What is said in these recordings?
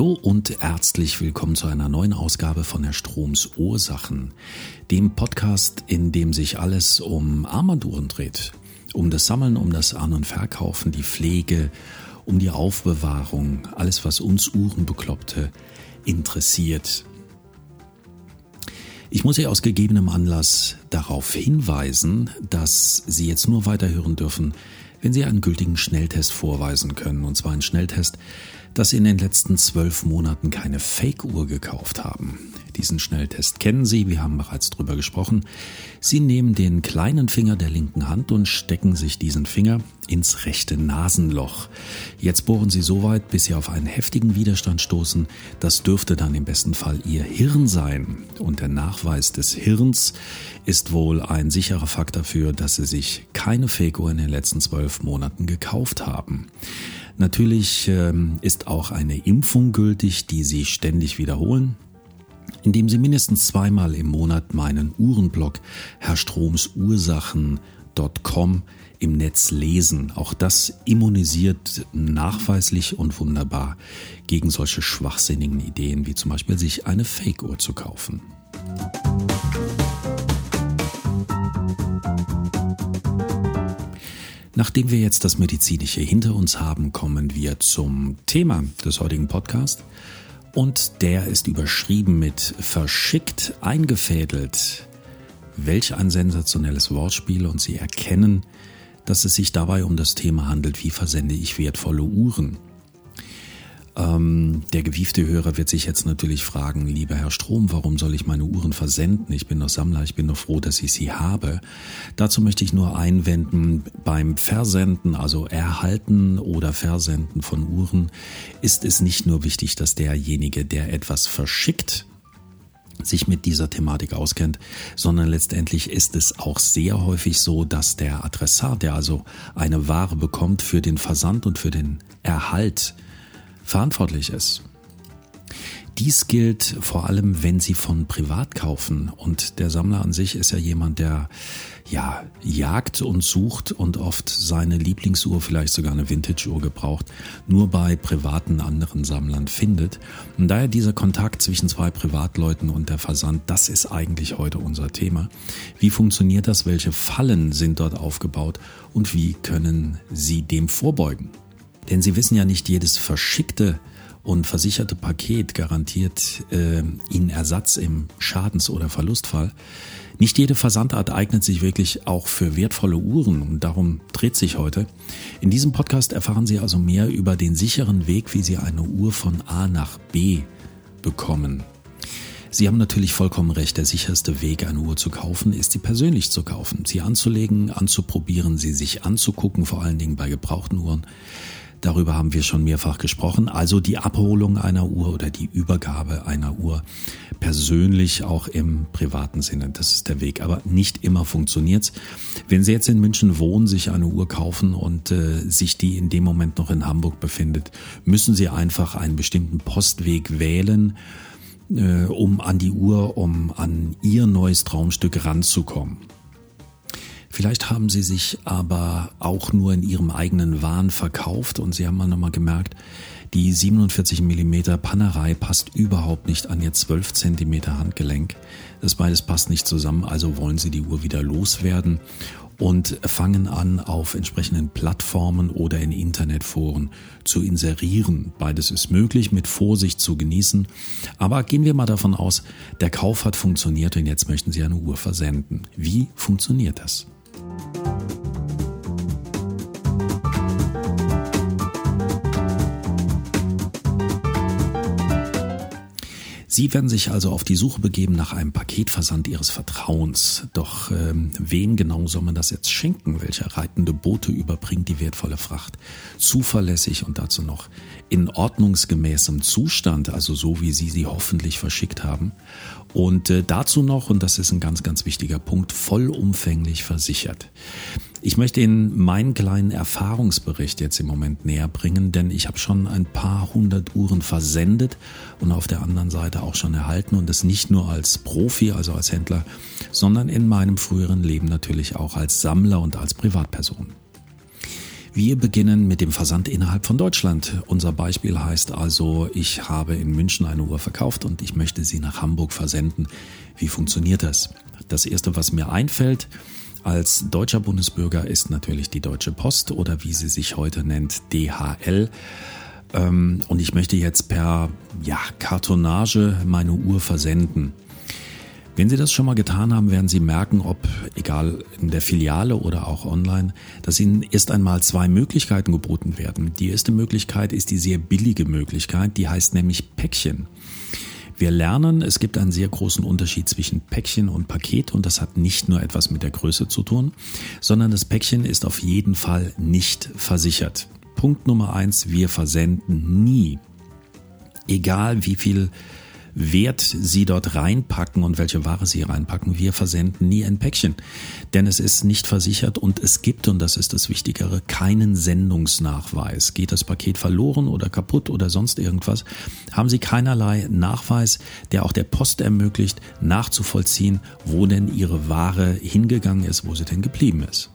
Hallo und herzlich willkommen zu einer neuen Ausgabe von Herr Stroms Ursachen, dem Podcast, in dem sich alles um Armbanduhren dreht. Um das Sammeln, um das An- und Verkaufen, die Pflege, um die Aufbewahrung, alles, was uns Uhrenbekloppte interessiert. Ich muss Sie aus gegebenem Anlass darauf hinweisen, dass Sie jetzt nur weiterhören dürfen, wenn Sie einen gültigen Schnelltest vorweisen können. Und zwar einen Schnelltest, dass Sie in den letzten zwölf Monaten keine Fake-Uhr gekauft haben. Diesen Schnelltest kennen Sie, wir haben bereits drüber gesprochen. Sie nehmen den kleinen Finger der linken Hand und stecken sich diesen Finger ins rechte Nasenloch. Jetzt bohren Sie so weit, bis Sie auf einen heftigen Widerstand stoßen. Das dürfte dann im besten Fall Ihr Hirn sein. Und der Nachweis des Hirns ist wohl ein sicherer Fakt dafür, dass Sie sich keine Fake-Uhr in den letzten zwölf Monaten gekauft haben. Natürlich ähm, ist auch eine Impfung gültig, die Sie ständig wiederholen indem Sie mindestens zweimal im Monat meinen Uhrenblog herrstromsursachen.com im Netz lesen. Auch das immunisiert nachweislich und wunderbar gegen solche schwachsinnigen Ideen, wie zum Beispiel sich eine Fake-Uhr zu kaufen. Nachdem wir jetzt das Medizinische hinter uns haben, kommen wir zum Thema des heutigen Podcasts. Und der ist überschrieben mit verschickt eingefädelt. Welch ein sensationelles Wortspiel und Sie erkennen, dass es sich dabei um das Thema handelt, wie versende ich wertvolle Uhren. Ähm, der gewiefte Hörer wird sich jetzt natürlich fragen, lieber Herr Strom, warum soll ich meine Uhren versenden? Ich bin doch Sammler, ich bin doch froh, dass ich sie habe. Dazu möchte ich nur einwenden, beim Versenden, also Erhalten oder Versenden von Uhren, ist es nicht nur wichtig, dass derjenige, der etwas verschickt, sich mit dieser Thematik auskennt, sondern letztendlich ist es auch sehr häufig so, dass der Adressat, der also eine Ware bekommt, für den Versand und für den Erhalt verantwortlich ist. Dies gilt vor allem, wenn Sie von privat kaufen. Und der Sammler an sich ist ja jemand, der ja jagt und sucht und oft seine Lieblingsuhr, vielleicht sogar eine Vintage-Uhr gebraucht, nur bei privaten anderen Sammlern findet. Und daher dieser Kontakt zwischen zwei Privatleuten und der Versand, das ist eigentlich heute unser Thema. Wie funktioniert das? Welche Fallen sind dort aufgebaut? Und wie können Sie dem vorbeugen? Denn Sie wissen ja nicht, jedes verschickte und versicherte Paket garantiert äh, Ihnen Ersatz im Schadens- oder Verlustfall. Nicht jede Versandart eignet sich wirklich auch für wertvolle Uhren und darum dreht sich heute. In diesem Podcast erfahren Sie also mehr über den sicheren Weg, wie Sie eine Uhr von A nach B bekommen. Sie haben natürlich vollkommen recht, der sicherste Weg, eine Uhr zu kaufen, ist sie persönlich zu kaufen, sie anzulegen, anzuprobieren, sie sich anzugucken, vor allen Dingen bei gebrauchten Uhren. Darüber haben wir schon mehrfach gesprochen. Also die Abholung einer Uhr oder die Übergabe einer Uhr persönlich auch im privaten Sinne. Das ist der Weg. Aber nicht immer funktioniert's. Wenn Sie jetzt in München wohnen, sich eine Uhr kaufen und äh, sich die in dem Moment noch in Hamburg befindet, müssen Sie einfach einen bestimmten Postweg wählen, äh, um an die Uhr, um an Ihr neues Traumstück ranzukommen. Vielleicht haben sie sich aber auch nur in ihrem eigenen Wahn verkauft und sie haben mal nochmal gemerkt, die 47 mm Pannerei passt überhaupt nicht an ihr 12 cm Handgelenk. Das beides passt nicht zusammen, also wollen sie die Uhr wieder loswerden und fangen an, auf entsprechenden Plattformen oder in Internetforen zu inserieren. Beides ist möglich, mit Vorsicht zu genießen. Aber gehen wir mal davon aus, der Kauf hat funktioniert und jetzt möchten Sie eine Uhr versenden. Wie funktioniert das? Sie werden sich also auf die Suche begeben nach einem Paketversand Ihres Vertrauens. Doch ähm, wem genau soll man das jetzt schenken? Welcher reitende Bote überbringt die wertvolle Fracht? Zuverlässig und dazu noch in ordnungsgemäßem Zustand, also so wie Sie sie hoffentlich verschickt haben. Und äh, dazu noch, und das ist ein ganz, ganz wichtiger Punkt, vollumfänglich versichert. Ich möchte Ihnen meinen kleinen Erfahrungsbericht jetzt im Moment näher bringen, denn ich habe schon ein paar hundert Uhren versendet und auf der anderen Seite auch schon erhalten und das nicht nur als Profi, also als Händler, sondern in meinem früheren Leben natürlich auch als Sammler und als Privatperson. Wir beginnen mit dem Versand innerhalb von Deutschland. Unser Beispiel heißt also, ich habe in München eine Uhr verkauft und ich möchte sie nach Hamburg versenden. Wie funktioniert das? Das Erste, was mir einfällt, als deutscher Bundesbürger ist natürlich die Deutsche Post oder wie sie sich heute nennt, DHL. Ähm, und ich möchte jetzt per ja, Kartonage meine Uhr versenden. Wenn Sie das schon mal getan haben, werden Sie merken, ob, egal in der Filiale oder auch online, dass Ihnen erst einmal zwei Möglichkeiten geboten werden. Die erste Möglichkeit ist die sehr billige Möglichkeit, die heißt nämlich Päckchen. Wir lernen, es gibt einen sehr großen Unterschied zwischen Päckchen und Paket und das hat nicht nur etwas mit der Größe zu tun, sondern das Päckchen ist auf jeden Fall nicht versichert. Punkt Nummer eins, wir versenden nie. Egal wie viel Wert Sie dort reinpacken und welche Ware Sie reinpacken. Wir versenden nie ein Päckchen, denn es ist nicht versichert und es gibt, und das ist das Wichtigere, keinen Sendungsnachweis. Geht das Paket verloren oder kaputt oder sonst irgendwas, haben Sie keinerlei Nachweis, der auch der Post ermöglicht, nachzuvollziehen, wo denn Ihre Ware hingegangen ist, wo sie denn geblieben ist.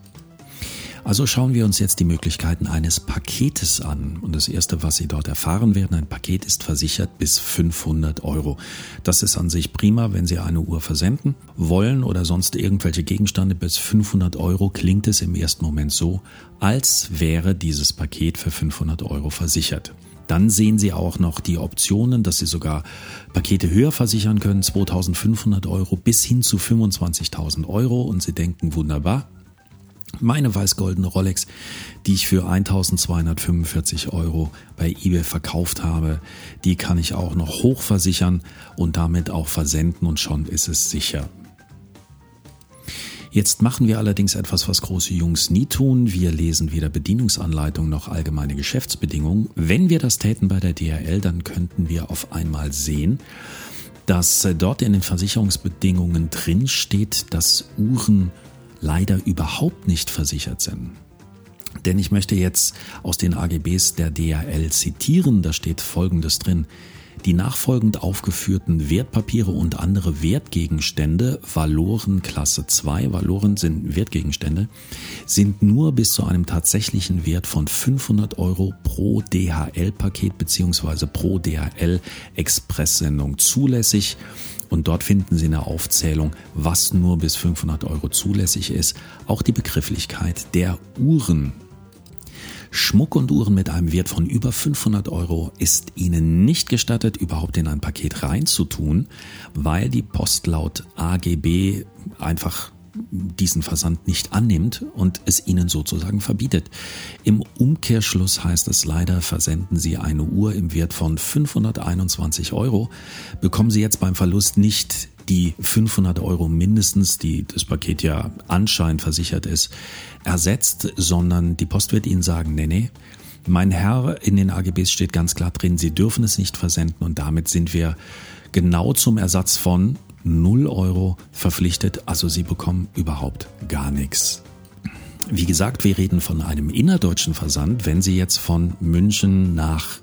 Also schauen wir uns jetzt die Möglichkeiten eines Paketes an. Und das Erste, was Sie dort erfahren werden, ein Paket ist versichert bis 500 Euro. Das ist an sich prima, wenn Sie eine Uhr versenden wollen oder sonst irgendwelche Gegenstände bis 500 Euro, klingt es im ersten Moment so, als wäre dieses Paket für 500 Euro versichert. Dann sehen Sie auch noch die Optionen, dass Sie sogar Pakete höher versichern können, 2500 Euro bis hin zu 25.000 Euro. Und Sie denken, wunderbar, meine weiß-goldene Rolex, die ich für 1245 Euro bei eBay verkauft habe, die kann ich auch noch hochversichern und damit auch versenden und schon ist es sicher. Jetzt machen wir allerdings etwas, was große Jungs nie tun. Wir lesen weder Bedienungsanleitung noch allgemeine Geschäftsbedingungen. Wenn wir das täten bei der DHL, dann könnten wir auf einmal sehen, dass dort in den Versicherungsbedingungen drin steht, dass Uhren leider überhaupt nicht versichert sind. Denn ich möchte jetzt aus den AGBs der DHL zitieren, da steht Folgendes drin. Die nachfolgend aufgeführten Wertpapiere und andere Wertgegenstände, Valoren Klasse 2, Valoren sind Wertgegenstände, sind nur bis zu einem tatsächlichen Wert von 500 Euro pro DHL-Paket bzw. pro DHL-Expresssendung zulässig und dort finden Sie eine Aufzählung, was nur bis 500 Euro zulässig ist, auch die Begrifflichkeit der Uhren. Schmuck und Uhren mit einem Wert von über 500 Euro ist Ihnen nicht gestattet, überhaupt in ein Paket reinzutun, weil die Post laut AGB einfach diesen Versand nicht annimmt und es ihnen sozusagen verbietet. Im Umkehrschluss heißt es leider, versenden Sie eine Uhr im Wert von 521 Euro, bekommen Sie jetzt beim Verlust nicht die 500 Euro mindestens, die das Paket ja anscheinend versichert ist, ersetzt, sondern die Post wird Ihnen sagen, nee, nee, mein Herr, in den AGBs steht ganz klar drin, Sie dürfen es nicht versenden und damit sind wir genau zum Ersatz von 0 Euro verpflichtet, also Sie bekommen überhaupt gar nichts. Wie gesagt, wir reden von einem innerdeutschen Versand, wenn Sie jetzt von München nach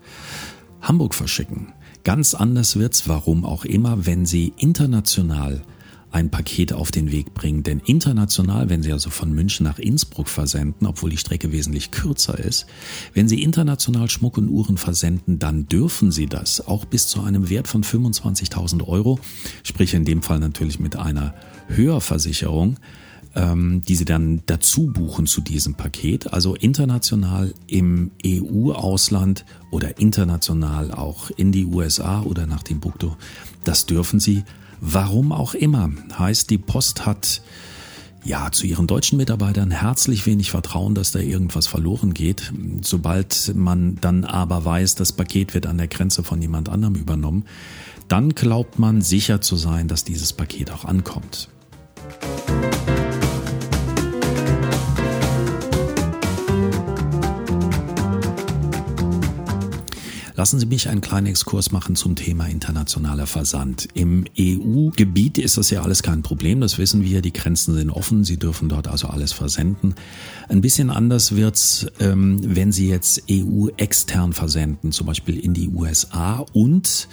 Hamburg verschicken. Ganz anders wird's, warum auch immer, wenn Sie international ein Paket auf den Weg bringen. Denn international, wenn Sie also von München nach Innsbruck versenden, obwohl die Strecke wesentlich kürzer ist, wenn Sie international Schmuck und Uhren versenden, dann dürfen Sie das auch bis zu einem Wert von 25.000 Euro, sprich in dem Fall natürlich mit einer Höherversicherung, ähm, die Sie dann dazu buchen zu diesem Paket. Also international im EU-Ausland oder international auch in die USA oder nach Timbuktu. Das dürfen Sie Warum auch immer. Heißt, die Post hat ja, zu ihren deutschen Mitarbeitern herzlich wenig Vertrauen, dass da irgendwas verloren geht. Sobald man dann aber weiß, das Paket wird an der Grenze von jemand anderem übernommen, dann glaubt man sicher zu sein, dass dieses Paket auch ankommt. Lassen Sie mich einen kleinen Exkurs machen zum Thema internationaler Versand. Im EU-Gebiet ist das ja alles kein Problem, das wissen wir. Die Grenzen sind offen, Sie dürfen dort also alles versenden. Ein bisschen anders wird's, ähm, wenn Sie jetzt EU-extern versenden, zum Beispiel in die USA und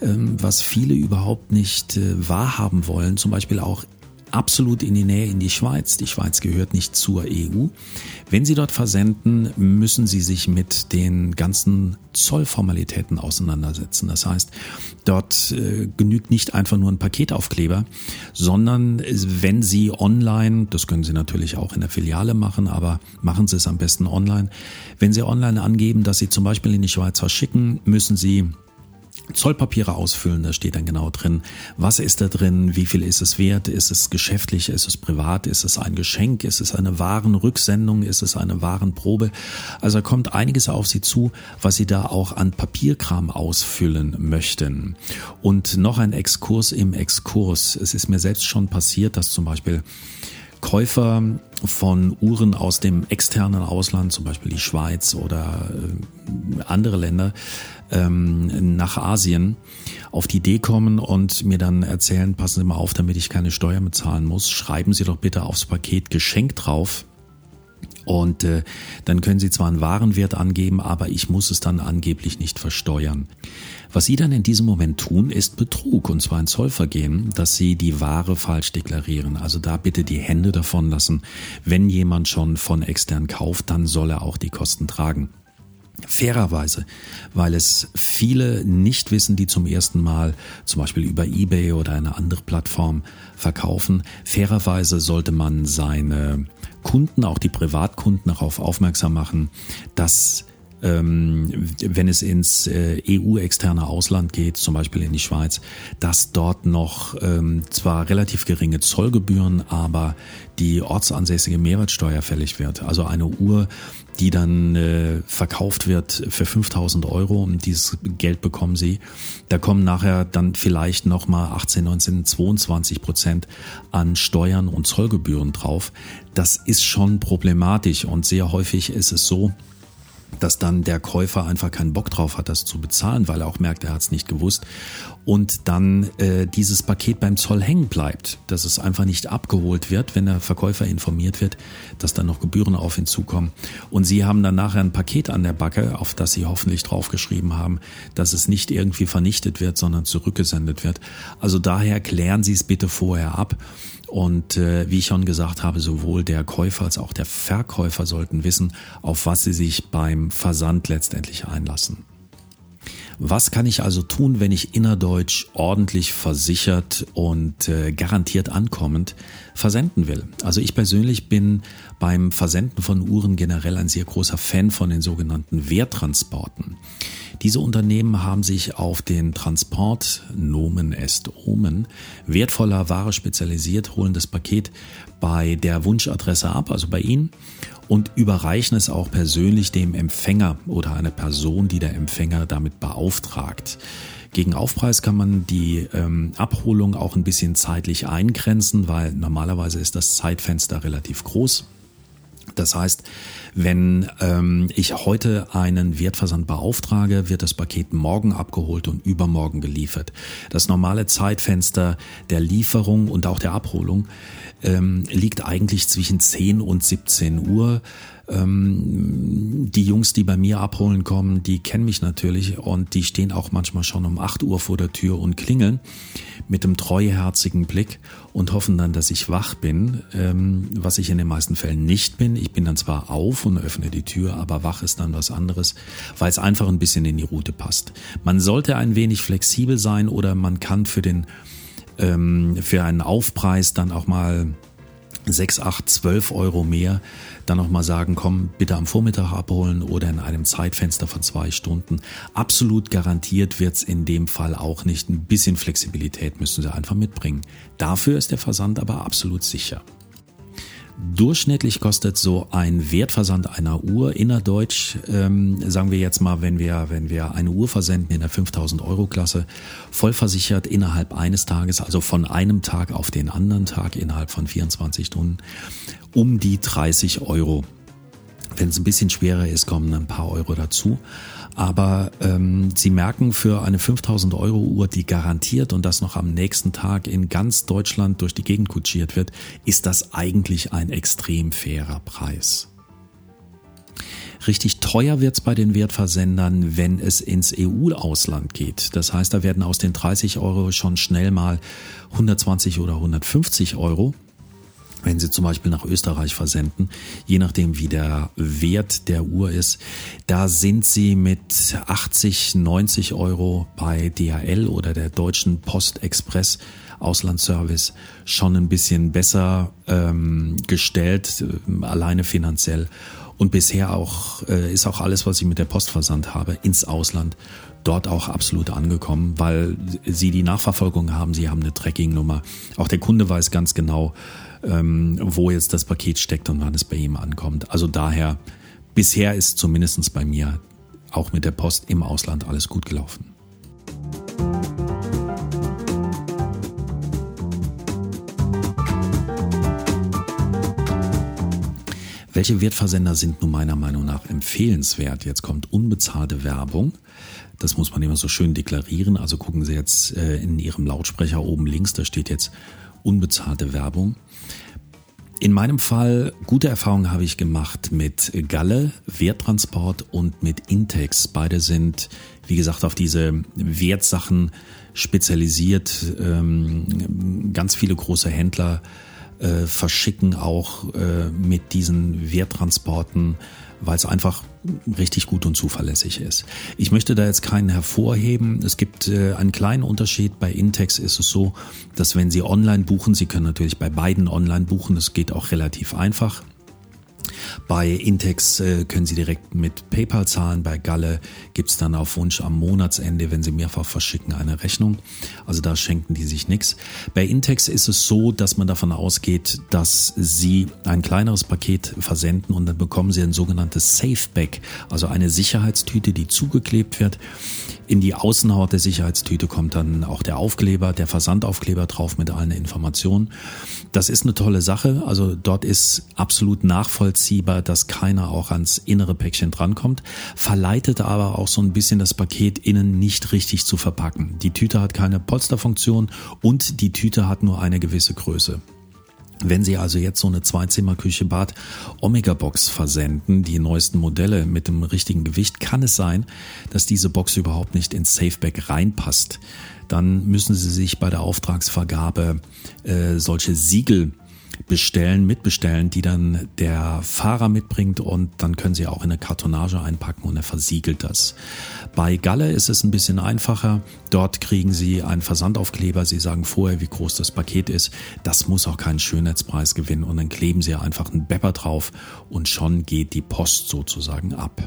ähm, was viele überhaupt nicht äh, wahrhaben wollen, zum Beispiel auch absolut in die Nähe in die Schweiz. Die Schweiz gehört nicht zur EU. Wenn Sie dort versenden, müssen Sie sich mit den ganzen Zollformalitäten auseinandersetzen. Das heißt, dort äh, genügt nicht einfach nur ein Paketaufkleber, sondern wenn Sie online, das können Sie natürlich auch in der Filiale machen, aber machen Sie es am besten online. Wenn Sie online angeben, dass Sie zum Beispiel in die Schweiz verschicken, müssen Sie Zollpapiere ausfüllen, da steht dann genau drin, was ist da drin, wie viel ist es wert, ist es geschäftlich, ist es privat, ist es ein Geschenk, ist es eine Warenrücksendung, ist es eine Warenprobe. Also kommt einiges auf Sie zu, was Sie da auch an Papierkram ausfüllen möchten. Und noch ein Exkurs im Exkurs. Es ist mir selbst schon passiert, dass zum Beispiel Käufer von Uhren aus dem externen Ausland, zum Beispiel die Schweiz oder äh, andere Länder, ähm, nach Asien auf die Idee kommen und mir dann erzählen, passen Sie mal auf, damit ich keine Steuern bezahlen muss, schreiben Sie doch bitte aufs Paket Geschenk drauf. Und äh, dann können Sie zwar einen Warenwert angeben, aber ich muss es dann angeblich nicht versteuern. Was Sie dann in diesem Moment tun, ist Betrug, und zwar ein Zollvergehen, dass Sie die Ware falsch deklarieren. Also da bitte die Hände davon lassen. Wenn jemand schon von extern kauft, dann soll er auch die Kosten tragen. Fairerweise, weil es viele nicht wissen, die zum ersten Mal zum Beispiel über eBay oder eine andere Plattform verkaufen. Fairerweise sollte man seine Kunden, auch die Privatkunden, darauf aufmerksam machen, dass ähm, wenn es ins äh, EU-externe Ausland geht, zum Beispiel in die Schweiz, dass dort noch ähm, zwar relativ geringe Zollgebühren, aber die ortsansässige Mehrwertsteuer fällig wird. Also eine Uhr, die dann äh, verkauft wird für 5000 Euro und dieses Geld bekommen sie. Da kommen nachher dann vielleicht nochmal 18, 19, 22 Prozent an Steuern und Zollgebühren drauf. Das ist schon problematisch und sehr häufig ist es so, dass dann der Käufer einfach keinen Bock drauf hat, das zu bezahlen, weil er auch merkt, er hat es nicht gewusst und dann äh, dieses Paket beim Zoll hängen bleibt, dass es einfach nicht abgeholt wird, wenn der Verkäufer informiert wird, dass dann noch Gebühren auf ihn zukommen. Und Sie haben dann nachher ein Paket an der Backe, auf das Sie hoffentlich draufgeschrieben haben, dass es nicht irgendwie vernichtet wird, sondern zurückgesendet wird. Also daher klären Sie es bitte vorher ab. Und äh, wie ich schon gesagt habe, sowohl der Käufer als auch der Verkäufer sollten wissen, auf was sie sich beim Versand letztendlich einlassen. Was kann ich also tun, wenn ich innerdeutsch ordentlich versichert und äh, garantiert ankommend versenden will? Also ich persönlich bin beim Versenden von Uhren generell ein sehr großer Fan von den sogenannten Wehrtransporten. Diese Unternehmen haben sich auf den Transport Nomen est Omen wertvoller Ware spezialisiert, holen das Paket bei der Wunschadresse ab, also bei Ihnen, und überreichen es auch persönlich dem Empfänger oder einer Person, die der Empfänger damit beauftragt. Gegen Aufpreis kann man die ähm, Abholung auch ein bisschen zeitlich eingrenzen, weil normalerweise ist das Zeitfenster relativ groß. Das heißt, wenn ähm, ich heute einen Wertversand beauftrage, wird das Paket morgen abgeholt und übermorgen geliefert. Das normale Zeitfenster der Lieferung und auch der Abholung ähm, liegt eigentlich zwischen 10 und 17 Uhr. Ähm, die Jungs, die bei mir abholen kommen, die kennen mich natürlich und die stehen auch manchmal schon um 8 Uhr vor der Tür und klingeln mit einem treuherzigen Blick und hoffen dann, dass ich wach bin, ähm, was ich in den meisten Fällen nicht bin. Ich bin dann zwar auf und öffne die Tür, aber wach ist dann was anderes, weil es einfach ein bisschen in die Route passt. Man sollte ein wenig flexibel sein oder man kann für den ähm, für einen Aufpreis dann auch mal 6, 8, 12 Euro mehr, dann nochmal sagen, komm, bitte am Vormittag abholen oder in einem Zeitfenster von zwei Stunden. Absolut garantiert wird's in dem Fall auch nicht. Ein bisschen Flexibilität müssen Sie einfach mitbringen. Dafür ist der Versand aber absolut sicher. Durchschnittlich kostet so ein Wertversand einer Uhr innerdeutsch, ähm, sagen wir jetzt mal, wenn wir, wenn wir eine Uhr versenden in der 5000 Euro Klasse, vollversichert innerhalb eines Tages, also von einem Tag auf den anderen Tag innerhalb von 24 Stunden, um die 30 Euro. Wenn es ein bisschen schwerer ist, kommen ein paar Euro dazu. Aber ähm, Sie merken, für eine 5000 Euro Uhr, die garantiert und das noch am nächsten Tag in ganz Deutschland durch die Gegend kutschiert wird, ist das eigentlich ein extrem fairer Preis. Richtig teuer wird's bei den Wertversendern, wenn es ins EU-Ausland geht. Das heißt, da werden aus den 30 Euro schon schnell mal 120 oder 150 Euro wenn Sie zum Beispiel nach Österreich versenden, je nachdem wie der Wert der Uhr ist, da sind Sie mit 80, 90 Euro bei DHL oder der Deutschen Post Express Auslandsservice schon ein bisschen besser ähm, gestellt, äh, alleine finanziell. Und bisher auch äh, ist auch alles, was ich mit der Post versandt habe, ins Ausland dort auch absolut angekommen, weil sie die Nachverfolgung haben, sie haben eine Tracking-Nummer. Auch der Kunde weiß ganz genau, ähm, wo jetzt das Paket steckt und wann es bei ihm ankommt. Also daher, bisher ist zumindestens bei mir auch mit der Post im Ausland alles gut gelaufen. Welche Wertversender sind nun meiner Meinung nach empfehlenswert? Jetzt kommt unbezahlte Werbung. Das muss man immer so schön deklarieren. Also gucken Sie jetzt äh, in Ihrem Lautsprecher oben links, da steht jetzt unbezahlte Werbung. In meinem Fall gute Erfahrungen habe ich gemacht mit Galle, Werttransport und mit Intex. Beide sind, wie gesagt, auf diese Wertsachen spezialisiert. Ähm, ganz viele große Händler äh, verschicken auch äh, mit diesen Werttransporten weil es einfach richtig gut und zuverlässig ist. Ich möchte da jetzt keinen hervorheben. Es gibt äh, einen kleinen Unterschied. Bei Intex ist es so, dass wenn Sie online buchen, Sie können natürlich bei beiden online buchen, das geht auch relativ einfach. Bei Intex äh, können Sie direkt mit PayPal zahlen. Bei Galle gibt's dann auf Wunsch am Monatsende, wenn Sie mehrfach verschicken, eine Rechnung. Also da schenken die sich nichts. Bei Intex ist es so, dass man davon ausgeht, dass Sie ein kleineres Paket versenden und dann bekommen Sie ein sogenanntes Safeback, also eine Sicherheitstüte, die zugeklebt wird. In die Außenhaut der Sicherheitstüte kommt dann auch der Aufkleber, der Versandaufkleber drauf mit allen Informationen. Das ist eine tolle Sache. Also dort ist absolut nachvollziehbar, dass keiner auch ans innere Päckchen drankommt, verleitet aber auch so ein bisschen das Paket innen nicht richtig zu verpacken. Die Tüte hat keine Polsterfunktion und die Tüte hat nur eine gewisse Größe. Wenn Sie also jetzt so eine Zweizimmerküche Bad Omega Box versenden, die neuesten Modelle mit dem richtigen Gewicht, kann es sein, dass diese Box überhaupt nicht ins Safeback reinpasst. Dann müssen Sie sich bei der Auftragsvergabe äh, solche Siegel bestellen, mitbestellen, die dann der Fahrer mitbringt und dann können Sie auch in eine Kartonage einpacken und er versiegelt das. Bei Galle ist es ein bisschen einfacher. Dort kriegen Sie einen Versandaufkleber. Sie sagen vorher, wie groß das Paket ist. Das muss auch keinen Schönheitspreis gewinnen und dann kleben Sie einfach einen Bepper drauf und schon geht die Post sozusagen ab.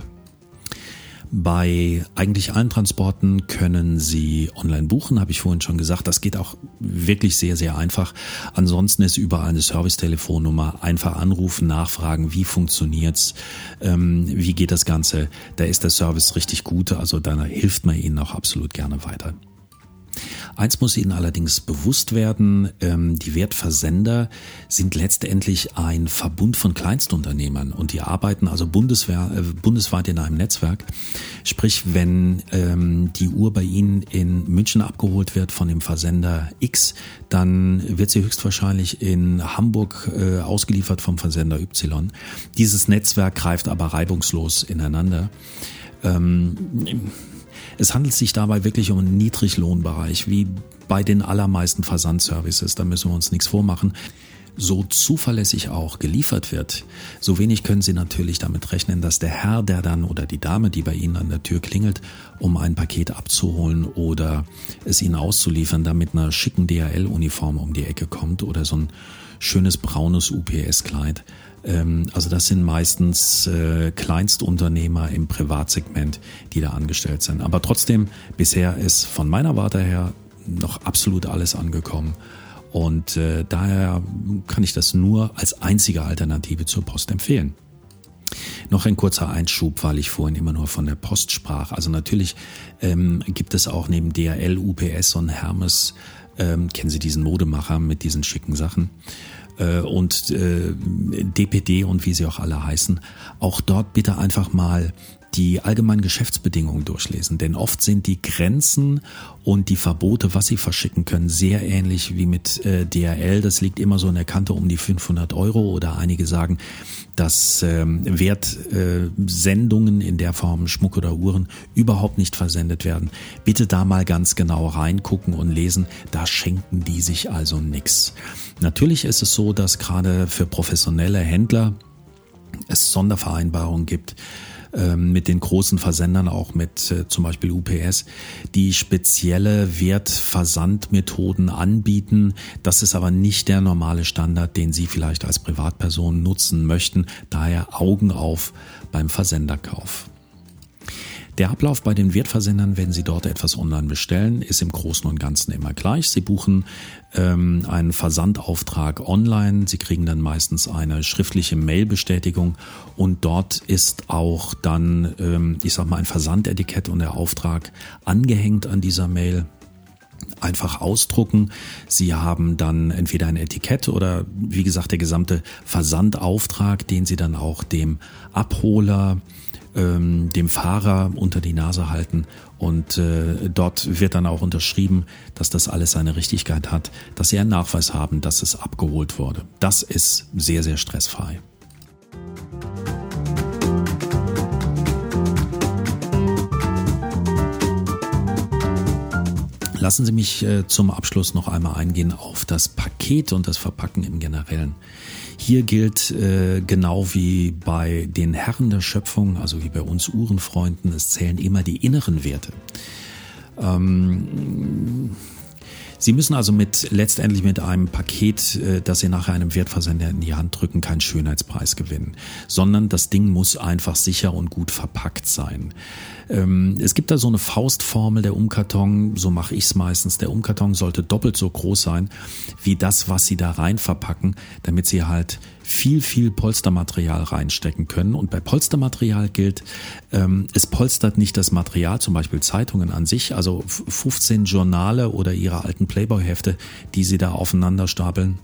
Bei eigentlich allen Transporten können Sie online buchen, habe ich vorhin schon gesagt. Das geht auch wirklich sehr, sehr einfach. Ansonsten ist überall eine Servicetelefonnummer. Einfach anrufen, nachfragen, wie funktioniert's, ähm, wie geht das Ganze. Da ist der Service richtig gut. Also da hilft man Ihnen auch absolut gerne weiter. Eins muss Ihnen allerdings bewusst werden, ähm, die Wertversender sind letztendlich ein Verbund von Kleinstunternehmern und die arbeiten also bundeswehr, äh, bundesweit in einem Netzwerk. Sprich, wenn ähm, die Uhr bei Ihnen in München abgeholt wird von dem Versender X, dann wird sie höchstwahrscheinlich in Hamburg äh, ausgeliefert vom Versender Y. Dieses Netzwerk greift aber reibungslos ineinander. Ähm, es handelt sich dabei wirklich um einen Niedriglohnbereich, wie bei den allermeisten Versandservices. Da müssen wir uns nichts vormachen so zuverlässig auch geliefert wird, so wenig können Sie natürlich damit rechnen, dass der Herr, der dann oder die Dame, die bei Ihnen an der Tür klingelt, um ein Paket abzuholen oder es Ihnen auszuliefern, da mit einer schicken DHL-Uniform um die Ecke kommt oder so ein schönes braunes UPS-Kleid. Ähm, also das sind meistens äh, Kleinstunternehmer im Privatsegment, die da angestellt sind. Aber trotzdem, bisher ist von meiner Warte her noch absolut alles angekommen. Und äh, daher kann ich das nur als einzige Alternative zur Post empfehlen. Noch ein kurzer Einschub, weil ich vorhin immer nur von der Post sprach. Also natürlich ähm, gibt es auch neben DHL, UPS und Hermes, ähm, kennen Sie diesen Modemacher mit diesen schicken Sachen, äh, und äh, DPD und wie sie auch alle heißen, auch dort bitte einfach mal die allgemeinen Geschäftsbedingungen durchlesen. Denn oft sind die Grenzen und die Verbote, was sie verschicken können, sehr ähnlich wie mit äh, DRL. Das liegt immer so in der Kante um die 500 Euro oder einige sagen, dass ähm, Wertsendungen in der Form Schmuck oder Uhren überhaupt nicht versendet werden. Bitte da mal ganz genau reingucken und lesen. Da schenken die sich also nix. Natürlich ist es so, dass gerade für professionelle Händler es Sondervereinbarungen gibt mit den großen Versendern, auch mit äh, zum Beispiel UPS, die spezielle Wertversandmethoden anbieten. Das ist aber nicht der normale Standard, den Sie vielleicht als Privatperson nutzen möchten. Daher Augen auf beim Versenderkauf. Der Ablauf bei den Wertversendern, wenn Sie dort etwas online bestellen, ist im Großen und Ganzen immer gleich. Sie buchen ähm, einen Versandauftrag online. Sie kriegen dann meistens eine schriftliche Mailbestätigung und dort ist auch dann, ähm, ich sag mal, ein Versandetikett und der Auftrag angehängt an dieser Mail einfach ausdrucken. Sie haben dann entweder ein Etikett oder wie gesagt der gesamte Versandauftrag, den Sie dann auch dem Abholer ähm, dem Fahrer unter die Nase halten und äh, dort wird dann auch unterschrieben, dass das alles seine Richtigkeit hat, dass sie einen Nachweis haben, dass es abgeholt wurde. Das ist sehr, sehr stressfrei. Lassen Sie mich äh, zum Abschluss noch einmal eingehen auf das Paket und das Verpacken im Generellen. Hier gilt äh, genau wie bei den Herren der Schöpfung, also wie bei uns Uhrenfreunden, es zählen immer die inneren Werte. Ähm, Sie müssen also mit letztendlich mit einem Paket, äh, das Sie nachher einem Wertversender in die Hand drücken, keinen Schönheitspreis gewinnen, sondern das Ding muss einfach sicher und gut verpackt sein. Ähm, es gibt da so eine Faustformel der Umkarton, so mache ich es meistens. Der Umkarton sollte doppelt so groß sein wie das, was Sie da rein verpacken, damit Sie halt viel, viel Polstermaterial reinstecken können. Und bei Polstermaterial gilt, ähm, es polstert nicht das Material, zum Beispiel Zeitungen an sich, also 15 Journale oder Ihre alten Playboy-Hefte, die Sie da aufeinander stapeln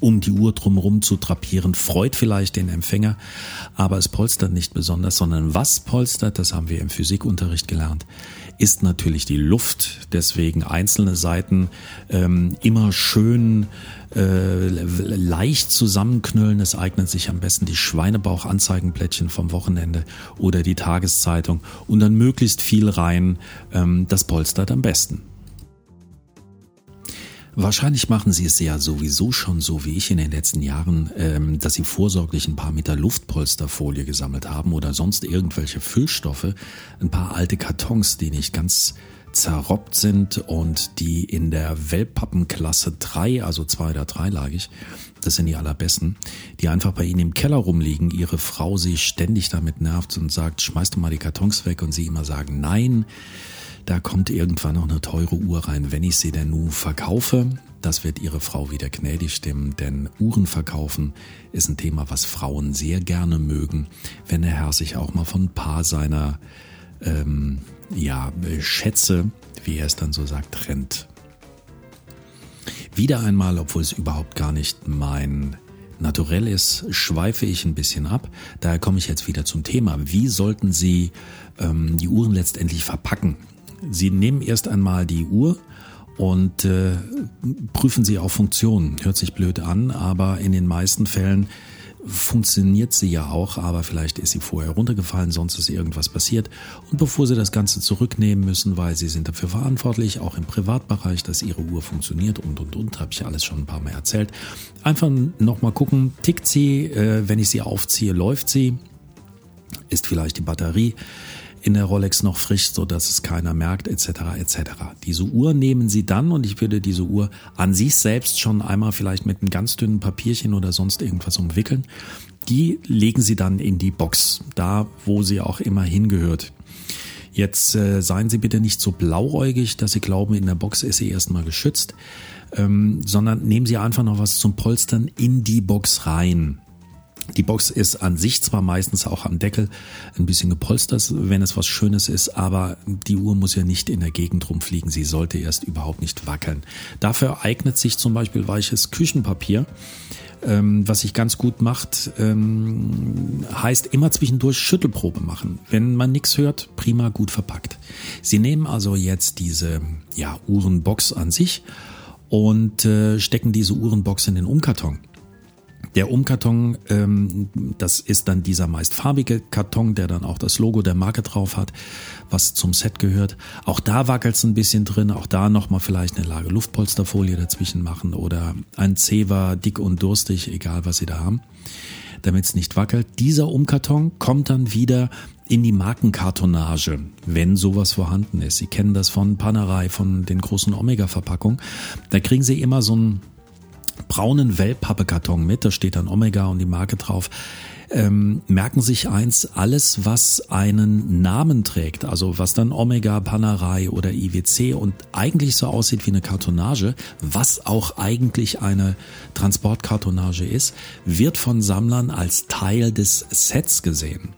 um die Uhr drumherum zu drapieren, freut vielleicht den Empfänger, aber es polstert nicht besonders, sondern was polstert, das haben wir im Physikunterricht gelernt, ist natürlich die Luft. Deswegen einzelne Seiten ähm, immer schön äh, leicht zusammenknüllen. Es eignet sich am besten die Schweinebauch-Anzeigenplättchen vom Wochenende oder die Tageszeitung und dann möglichst viel rein. Ähm, das polstert am besten. Wahrscheinlich machen Sie es ja sowieso schon so wie ich in den letzten Jahren, ähm, dass Sie vorsorglich ein paar Meter Luftpolsterfolie gesammelt haben oder sonst irgendwelche Füllstoffe, ein paar alte Kartons, die nicht ganz zerrobbt sind und die in der Wellpappenklasse 3, also 2 oder 3 dreilagig, das sind die allerbesten, die einfach bei Ihnen im Keller rumliegen, Ihre Frau Sie ständig damit nervt und sagt, schmeißt du mal die Kartons weg. Und Sie immer sagen, nein, da kommt irgendwann noch eine teure Uhr rein, wenn ich sie denn nun verkaufe. Das wird Ihre Frau wieder gnädig stimmen, denn Uhren verkaufen ist ein Thema, was Frauen sehr gerne mögen, wenn der Herr sich auch mal von ein paar seiner ähm, ja, Schätze, wie er es dann so sagt, trennt. Wieder einmal, obwohl es überhaupt gar nicht mein Naturell ist, schweife ich ein bisschen ab. Daher komme ich jetzt wieder zum Thema. Wie sollten Sie ähm, die Uhren letztendlich verpacken? Sie nehmen erst einmal die Uhr und äh, prüfen sie auf Funktionen. Hört sich blöd an, aber in den meisten Fällen funktioniert sie ja auch, aber vielleicht ist sie vorher runtergefallen, sonst ist irgendwas passiert. Und bevor Sie das Ganze zurücknehmen müssen, weil Sie sind dafür verantwortlich, auch im Privatbereich, dass Ihre Uhr funktioniert und, und, und, habe ich alles schon ein paar Mal erzählt. Einfach nochmal gucken, tickt sie, äh, wenn ich sie aufziehe, läuft sie, ist vielleicht die Batterie in der Rolex noch frisch, so dass es keiner merkt, etc. etc. Diese Uhr nehmen Sie dann und ich würde diese Uhr an sich selbst schon einmal vielleicht mit einem ganz dünnen Papierchen oder sonst irgendwas umwickeln. Die legen Sie dann in die Box, da wo sie auch immer hingehört. Jetzt äh, seien Sie bitte nicht so blauäugig, dass Sie glauben, in der Box ist sie erstmal geschützt, ähm, sondern nehmen Sie einfach noch was zum Polstern in die Box rein. Die Box ist an sich zwar meistens auch am Deckel ein bisschen gepolstert, wenn es was Schönes ist, aber die Uhr muss ja nicht in der Gegend rumfliegen. Sie sollte erst überhaupt nicht wackeln. Dafür eignet sich zum Beispiel weiches Küchenpapier. ähm, was sich ganz gut macht, ähm, heißt immer zwischendurch Schüttelprobe machen. Wenn man nichts hört, prima gut verpackt. Sie nehmen also jetzt diese ja, Uhrenbox an sich und äh, stecken diese Uhrenbox in den Umkarton. Der Umkarton, ähm, das ist dann dieser meist farbige Karton, der dann auch das Logo der Marke drauf hat, was zum Set gehört. Auch da wackelt es ein bisschen drin, auch da nochmal vielleicht eine Lage Luftpolsterfolie dazwischen machen oder ein Zewa dick und durstig, egal was Sie da haben, damit es nicht wackelt. Dieser Umkarton kommt dann wieder in die Markenkartonage, wenn sowas vorhanden ist. Sie kennen das von Panerei, von den großen Omega-Verpackungen. Da kriegen Sie immer so ein braunen Wellpappekarton mit, da steht dann Omega und die Marke drauf. Ähm, merken sich eins, alles was einen Namen trägt, also was dann Omega, Panerei oder IWC und eigentlich so aussieht wie eine Kartonage, was auch eigentlich eine Transportkartonage ist, wird von Sammlern als Teil des Sets gesehen.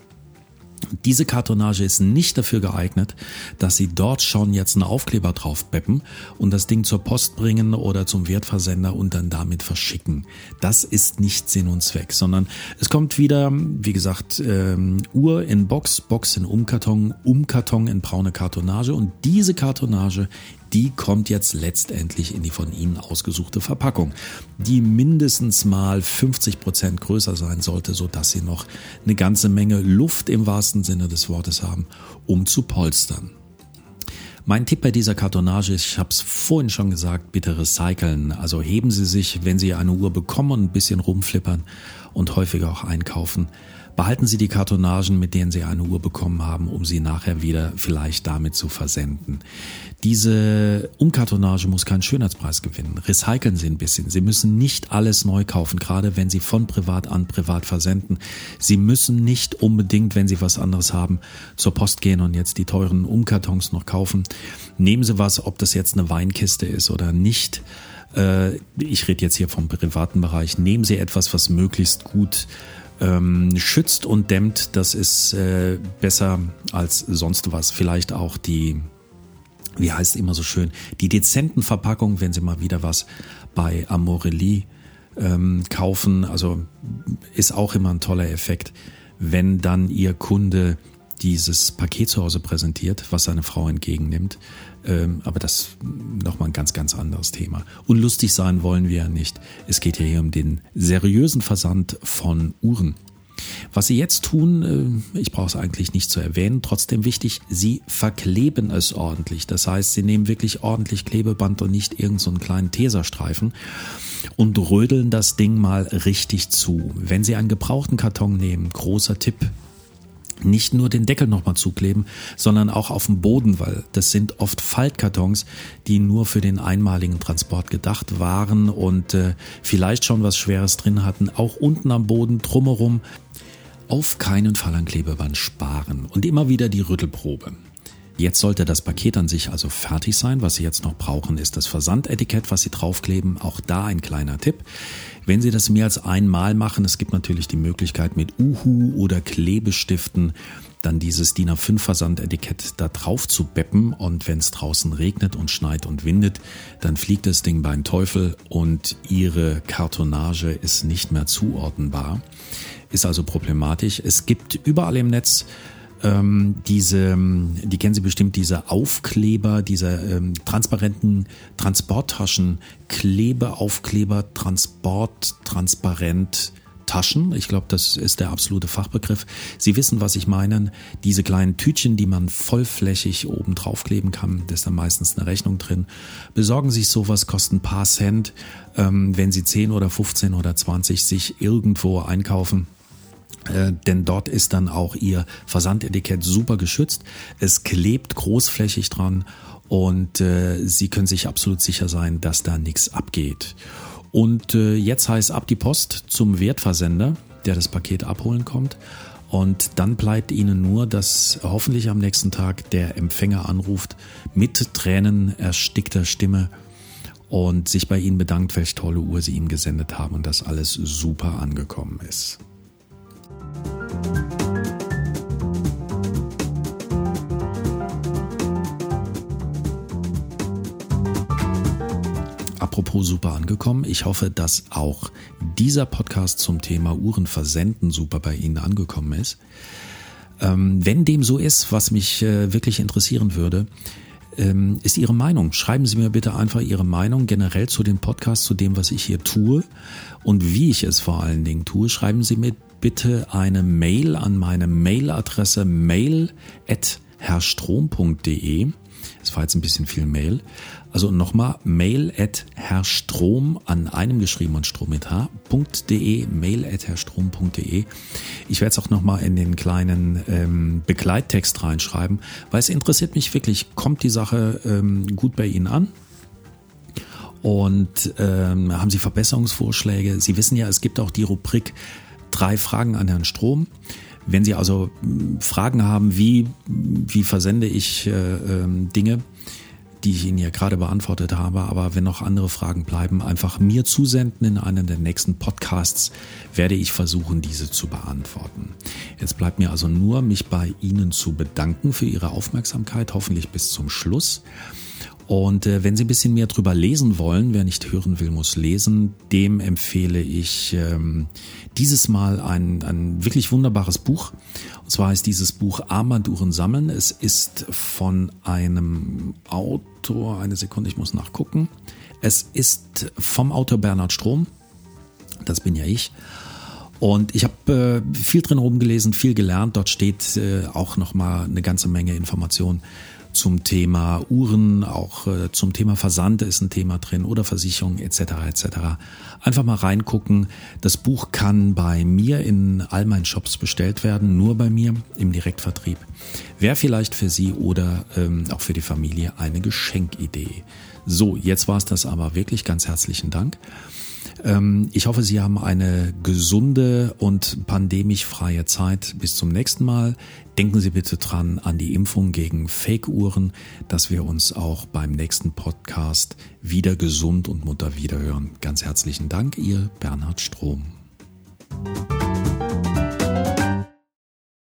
Diese Kartonage ist nicht dafür geeignet, dass Sie dort schon jetzt einen Aufkleber drauf beppen und das Ding zur Post bringen oder zum Wertversender und dann damit verschicken. Das ist nicht Sinn und Zweck, sondern es kommt wieder, wie gesagt, ähm, Uhr in Box, Box in Umkarton, Umkarton in braune Kartonage und diese Kartonage die kommt jetzt letztendlich in die von Ihnen ausgesuchte Verpackung, die mindestens mal 50 Prozent größer sein sollte, sodass Sie noch eine ganze Menge Luft im wahrsten Sinne des Wortes haben, um zu polstern. Mein Tipp bei dieser Kartonage ist, ich habe es vorhin schon gesagt, bitte recyceln. Also heben Sie sich, wenn Sie eine Uhr bekommen ein bisschen rumflippern und häufiger auch einkaufen, Behalten Sie die Kartonagen, mit denen Sie eine Uhr bekommen haben, um sie nachher wieder vielleicht damit zu versenden. Diese Umkartonage muss keinen Schönheitspreis gewinnen. Recyceln Sie ein bisschen. Sie müssen nicht alles neu kaufen, gerade wenn Sie von privat an privat versenden. Sie müssen nicht unbedingt, wenn Sie was anderes haben, zur Post gehen und jetzt die teuren Umkartons noch kaufen. Nehmen Sie was, ob das jetzt eine Weinkiste ist oder nicht äh, ich rede jetzt hier vom privaten Bereich, nehmen Sie etwas, was möglichst gut ähm, schützt und dämmt, das ist äh, besser als sonst was. Vielleicht auch die, wie heißt es immer so schön, die dezenten Verpackungen, wenn Sie mal wieder was bei Amorelli ähm, kaufen. Also ist auch immer ein toller Effekt, wenn dann Ihr Kunde dieses Paket zu Hause präsentiert, was seine Frau entgegennimmt. Ähm, aber das nochmal ein ganz, ganz anderes Thema. Und lustig sein wollen wir ja nicht. Es geht ja hier um den seriösen Versand von Uhren. Was Sie jetzt tun, äh, ich brauche es eigentlich nicht zu erwähnen, trotzdem wichtig, Sie verkleben es ordentlich. Das heißt, Sie nehmen wirklich ordentlich Klebeband und nicht irgendeinen so kleinen Teserstreifen und rödeln das Ding mal richtig zu. Wenn Sie einen gebrauchten Karton nehmen, großer Tipp, nicht nur den Deckel nochmal zukleben, sondern auch auf dem Boden, weil das sind oft Faltkartons, die nur für den einmaligen Transport gedacht waren und äh, vielleicht schon was Schweres drin hatten. Auch unten am Boden drumherum auf keinen Fall an Klebeband sparen und immer wieder die Rüttelprobe. Jetzt sollte das Paket an sich also fertig sein. Was Sie jetzt noch brauchen, ist das Versandetikett, was Sie draufkleben. Auch da ein kleiner Tipp. Wenn Sie das mehr als einmal machen, es gibt natürlich die Möglichkeit mit Uhu oder Klebestiften dann dieses DIN A5 Versandetikett da drauf zu beppen und wenn es draußen regnet und schneit und windet, dann fliegt das Ding beim Teufel und Ihre Kartonage ist nicht mehr zuordnenbar. Ist also problematisch. Es gibt überall im Netz ähm, diese, die kennen Sie bestimmt, diese Aufkleber, diese ähm, transparenten Transporttaschen, Klebeaufkleber, Transport, transparent. Taschen. Ich glaube, das ist der absolute Fachbegriff. Sie wissen, was ich meine. Diese kleinen Tütchen, die man vollflächig oben draufkleben kann, da ist dann meistens eine Rechnung drin. Besorgen sich sowas, kosten ein paar Cent. Ähm, wenn Sie 10 oder 15 oder 20 sich irgendwo einkaufen, äh, denn dort ist dann auch ihr Versandetikett super geschützt. Es klebt großflächig dran und äh, Sie können sich absolut sicher sein, dass da nichts abgeht. Und äh, jetzt heißt ab die Post zum Wertversender, der das Paket abholen kommt. Und dann bleibt Ihnen nur, dass hoffentlich am nächsten Tag der Empfänger anruft mit Tränen erstickter Stimme und sich bei Ihnen bedankt, welche tolle Uhr Sie ihm gesendet haben und dass alles super angekommen ist. Apropos super angekommen. Ich hoffe, dass auch dieser Podcast zum Thema Uhren versenden super bei Ihnen angekommen ist. Ähm, wenn dem so ist, was mich äh, wirklich interessieren würde, ähm, ist Ihre Meinung. Schreiben Sie mir bitte einfach Ihre Meinung generell zu dem Podcast, zu dem, was ich hier tue und wie ich es vor allen Dingen tue. Schreiben Sie mir bitte eine Mail an meine Mailadresse mail@herrstrom.de. Es war jetzt ein bisschen viel Mail. Also nochmal mail at herrstrom an einem geschrieben und Strom mit H.de, mail at herrstrom.de. Ich werde es auch nochmal in den kleinen ähm, Begleittext reinschreiben, weil es interessiert mich wirklich, kommt die Sache ähm, gut bei Ihnen an? Und ähm, haben Sie Verbesserungsvorschläge? Sie wissen ja, es gibt auch die Rubrik drei Fragen an Herrn Strom. Wenn Sie also hm, Fragen haben, wie, wie versende ich äh, äh, Dinge, die ich Ihnen ja gerade beantwortet habe. Aber wenn noch andere Fragen bleiben, einfach mir zusenden. In einem der nächsten Podcasts werde ich versuchen, diese zu beantworten. Jetzt bleibt mir also nur, mich bei Ihnen zu bedanken für Ihre Aufmerksamkeit, hoffentlich bis zum Schluss. Und äh, wenn Sie ein bisschen mehr drüber lesen wollen, wer nicht hören will, muss lesen, dem empfehle ich ähm, dieses Mal ein, ein wirklich wunderbares Buch. Und zwar ist dieses Buch Armbanduhren sammeln. Es ist von einem Autor, eine Sekunde, ich muss nachgucken. Es ist vom Autor Bernhard Strom. Das bin ja ich. Und ich habe äh, viel drin rumgelesen, viel gelernt. Dort steht äh, auch nochmal eine ganze Menge Informationen zum Thema Uhren, auch äh, zum Thema Versand ist ein Thema drin oder Versicherung etc. etc. Einfach mal reingucken. Das Buch kann bei mir in all meinen Shops bestellt werden, nur bei mir im Direktvertrieb. Wäre vielleicht für Sie oder ähm, auch für die Familie eine Geschenkidee. So, jetzt war es das aber wirklich. Ganz herzlichen Dank. Ähm, ich hoffe, Sie haben eine gesunde und pandemisch freie Zeit. Bis zum nächsten Mal. Denken Sie bitte dran an die Impfung gegen Fake-Uhren, dass wir uns auch beim nächsten Podcast wieder gesund und munter wiederhören. Ganz herzlichen Dank, Ihr Bernhard Strom.